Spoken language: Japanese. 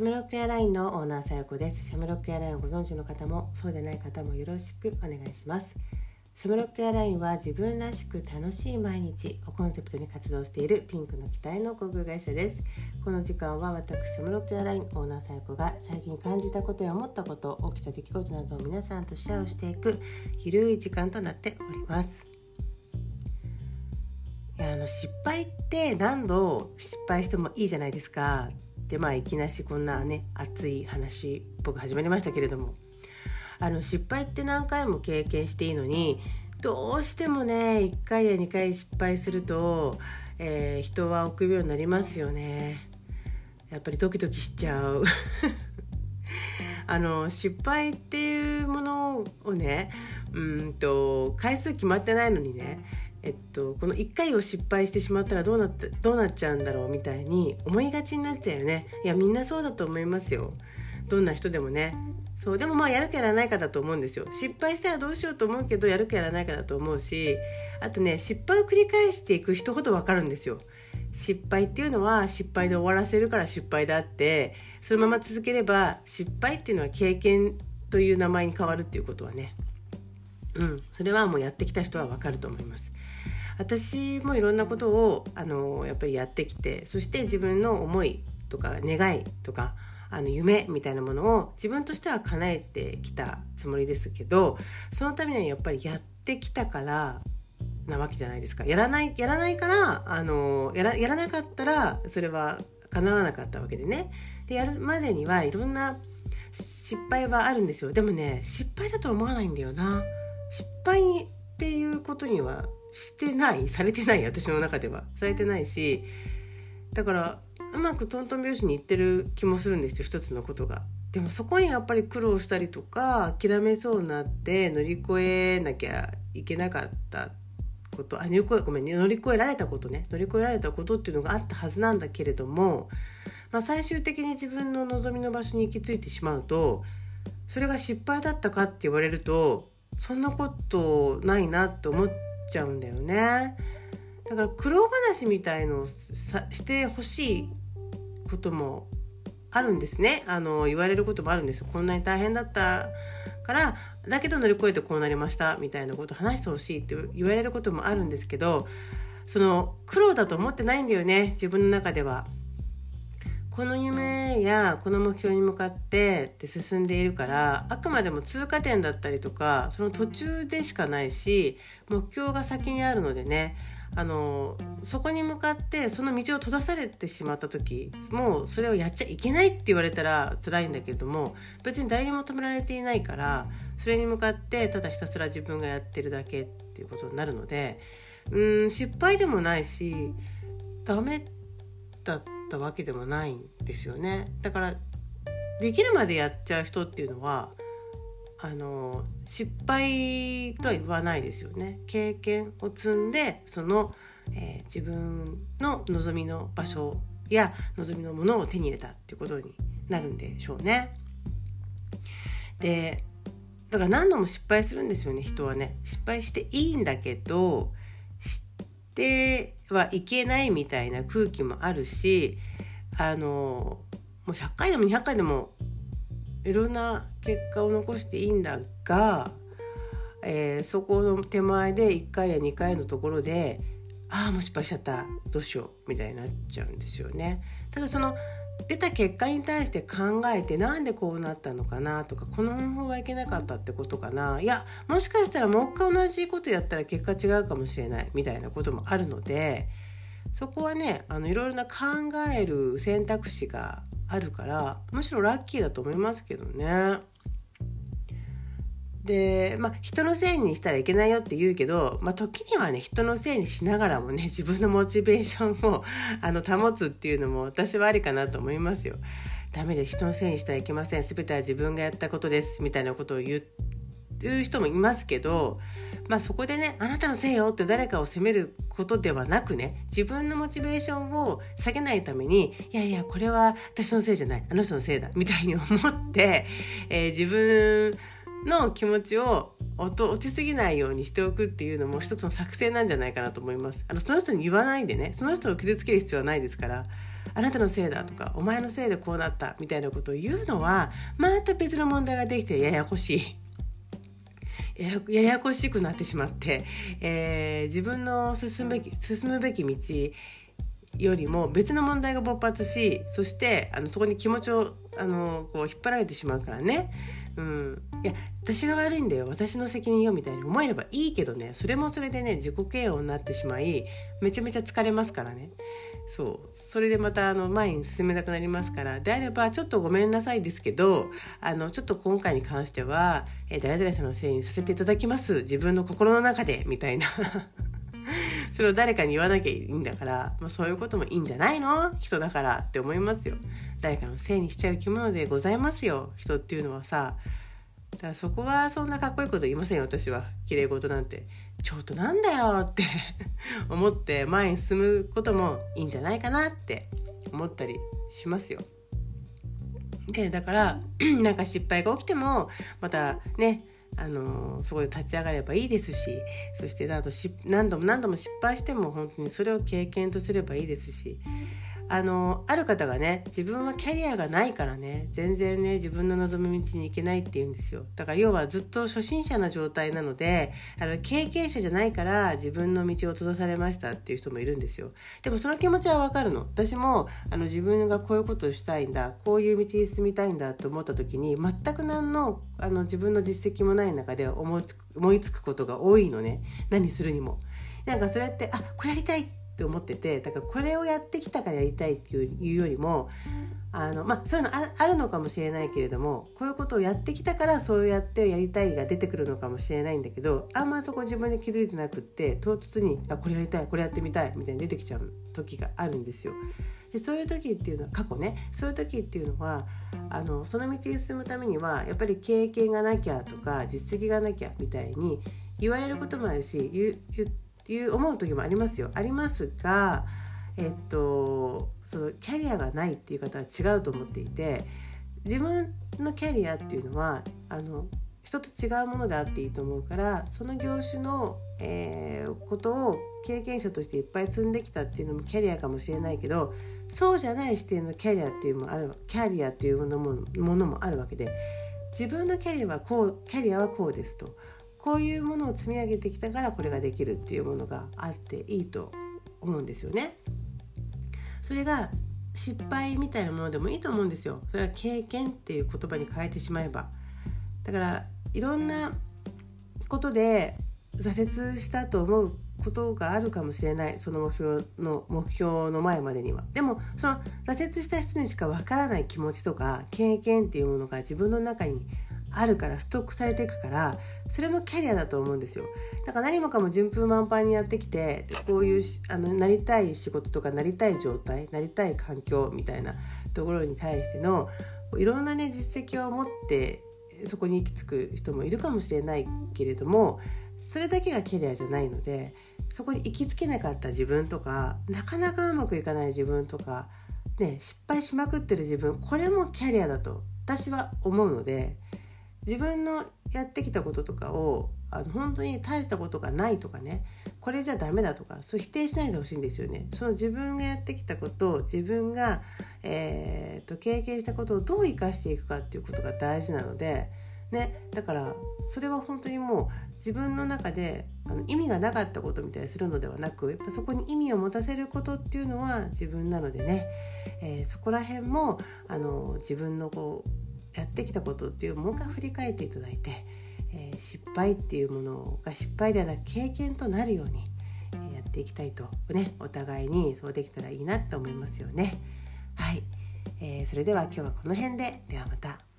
シャムロックエアラインのオーナーさやこです。シャムロックエアラインをご存知の方もそうでない方もよろしくお願いします。シャムロックエアラインは自分らしく楽しい毎日をコンセプトに活動しているピンクの機体の航空会社です。この時間は私シャムロックエアラインオーナーさやこが最近感じたことや思ったこと起きた出来事などを皆さんとシェアをしていくゆるい時間となっております。あの失敗って何度失敗してもいいじゃないですか。でまあいきなしこんなね熱い話っぽく始まりましたけれども。あの失敗って何回も経験していいのにどうしてもね1回や2回失敗すると、えー、人は臆病になりますよね。やっぱりドキドキしちゃう。あの失敗っていうものをねうんと回数決まってないのにねえっと、この1回を失敗してしまったらどうなってどうなっちゃうんだろうみたいに思いがちになっちゃうよね。いやみんなそうだと思いますよ。どんな人でもね。そうでもまあやるかやらないかだと思うんですよ。失敗したらどうしようと思うけどやるかやらないかだと思うしあとね失敗を繰り返していく人ほど分かるんですよ。失敗っていうのは失敗で終わらせるから失敗だってそのまま続ければ失敗っていうのは経験という名前に変わるっていうことはね。うん。それはもうやってきた人は分かると思います。私もいろんなことをあのやっぱりやってきてそして自分の思いとか願いとかあの夢みたいなものを自分としては叶えてきたつもりですけどそのためにはやっぱりやってきたからなわけじゃないですか。やらないやらないからあのやらやらなかったらそれは叶わなかったわけでね。でやるまでにはいろんな失敗はあるんですよ。でもね失敗だとは思わないんだよな。失敗っていうことにはしてないされてない私の中ではされてないしだからうまくトントン拍子にいってる気もするんですよ一つのことが。でもそこにやっぱり苦労したりとか諦めそうになって乗り越えなきゃいけなかったことあ乗り越えごめんね乗り越えられたことね乗り越えられたことっていうのがあったはずなんだけれども、まあ、最終的に自分の望みの場所に行き着いてしまうとそれが失敗だったかって言われるとそんなことないなって思ってちゃうんだよね。だから苦労話みたいのをさしてほしいこともあるんですね。あの言われることもあるんです。こんなに大変だったからだけど乗り越えてこうなりましたみたいなこと話してほしいって言われることもあるんですけどその苦労だと思ってないんだよね。自分の中では。この夢やこの目標に向かってって進んでいるからあくまでも通過点だったりとかその途中でしかないし目標が先にあるのでねあのそこに向かってその道を閉ざされてしまった時もうそれをやっちゃいけないって言われたら辛いんだけども別に誰にも止められていないからそれに向かってただひたすら自分がやってるだけっていうことになるのでうん失敗でもないしダメだったったわけでもないんですよね。だからできるまでやっちゃう人っていうのはあの失敗とは言わないですよね。経験を積んでその、えー、自分の望みの場所や望みのものを手に入れたっていうことになるんでしょうね。でだから何度も失敗するんですよね人はね。失敗していいんだけどってはいけないみたいな空気もあるしあのもう100回でも200回でもいろんな結果を残していいんだが、えー、そこの手前で1回や2回のところでああもう失敗しちゃったどうしようみたいになっちゃうんですよね。ただその出た結果に対して考えてなんでこうなったのかなとかこの方法はいけなかったってことかないやもしかしたらもう一回同じことやったら結果違うかもしれないみたいなこともあるのでそこはねあのいろいろな考える選択肢があるからむしろラッキーだと思いますけどね。でまあ人のせいにしたらいけないよって言うけど、まあ、時にはね人のせいにしながらもね自分のモチベーションを あの保つっていうのも私はありかなと思いますよ。ダメで人のせいにしてはいけません。全ては自分がやったことです。みたいなことを言う人もいますけどまあそこでねあなたのせいよって誰かを責めることではなくね自分のモチベーションを下げないためにいやいやこれは私のせいじゃない。あの人のせいだ。みたいに思って、えー、自分の気持ちを落ちすぎないようにしておくっていうのも一つの作戦なんじゃないかなと思いますあのその人に言わないでねその人を傷つける必要はないですからあなたのせいだとかお前のせいでこうなったみたいなことを言うのはまた別の問題ができてややこしい。ややこしくなってしまって、えー、自分の進むべき進むべき道よりも別の問題が勃発しそしてあのそこに気持ちをあのこう引っ張られてしまうからね。うん、いや私が悪いんだよ。私の責任よみたいに思えればいいけどね。それもそれでね自己嫌悪になってしまいめちゃめちゃ疲れますからね。そう。それでまたあの前に進めなくなりますから。であればちょっとごめんなさいですけどあのちょっと今回に関しては、え、誰々さんのせいにさせていただきます。自分の心の中でみたいな。それを誰かに言わなきゃいいんだから、まあ、そういうこともいいんじゃないの？人だからって思いますよ。誰かのせいにしちゃう生き物でございますよ。人っていうのはさだからそこはそんなかっこいいこと言いませんよ。私は。綺麗事なんて。ちょっとなんだよって。思って前に進むこともいいんじゃないかなって。思ったりしますよ。で。だから なんか失敗が起きてもまたねあのそこで立ち上がればいいですしそして何度も何度も失敗しても本当にそれを経験とすればいいですしあのある方がね自分はキャリアがないからね全然ね自分の望む道に行けないって言うんですよ。だから要はずっと初心者な状態なのであの経験者じゃないから自分の道を閉ざされましたっていう人もいるんですよ。でもその気持ちはわかるの。私もあの自分がこういうことをしたいんだこういう道に進みたいんだと思った時に全く何のあの自分の実績もない中で思いつく思いつくことが多いのね。何するにも。なんかそれってあこれやりたいってって思っててだからこれをやってきたからやりたいっていうよりもあの、まあ、そういうのあるのかもしれないけれどもこういうことをやってきたからそうやってやりたいが出てくるのかもしれないんだけどあんまそこ自分で気づいてなくって唐突にあこれやりたいこれやってみたいみたいに出てきちゃう時があるんですよ。でそういう時っていうのは過去ねそういう時っていうのはあのその道に進むためにはやっぱり経験がなきゃとか実績がなきゃみたいに言われることもあるし言言いう思う時もありますよ。ありますがえっとそのキャリアがないっていう方は違うと思っていて自分のキャリアっていうのはあの人と違うものであっていいと思うからその業種の、えー、ことを経験者としていっぱい積んできたっていうのもキャリアかもしれないけどそうじゃない視点のキャリアっていうのもあるキャリアっていうものもものもあるわけで自分のキャリアはこうキャリアはこうですと。こういうものを積み上げてきたからこれができるっていうものがあっていいと思うんですよね。それが失敗みたいなものでもいいと思うんですよ。それは経験っていう言葉に変えてしまえば。だからいろんなことで挫折したと思うことがあるかもしれないその目標の目標の前までにはでもその挫折した人にしかわからない気持ちとか経験っていうものが自分の中にあるからストックされていくからそれもキャリアだと思うんですよ。だから何もかも順風満帆にやってきてこういうあのなりたい仕事とかなりたい状態なりたい環境みたいなところに対してのいろんなね実績を持ってそこに行き着く人もいるかもしれないけれどもそれだけがキャリアじゃないのでそこに行きつけなかった自分とかなかなかうまくいかない自分とか、ね、失敗しまくってる自分これもキャリアだと私は思うので自分のやってきたこととかをあの本当に大したことがないとかねこれじゃダメだとかそう否定しないでほしいんですよね。その自分がやってきたことを自分が、えーと、経験したことをどう生かしていくかっていうことが大事なので、ね、だからそれは本当にもう自分の中であの意味がなかったことみたいにするのではなくやっぱそこに意味を持たせることっていうのは自分なのでね、えー、そこら辺もあの自分のこうやってきたことっていうもう一回振り返っていただいて、えー、失敗っていうものが失敗ではなく経験となるように、えやっていきたいとねお互いにそうできたらいいなと思いますよね。はい、えー、それでは今日はこの辺でではまた。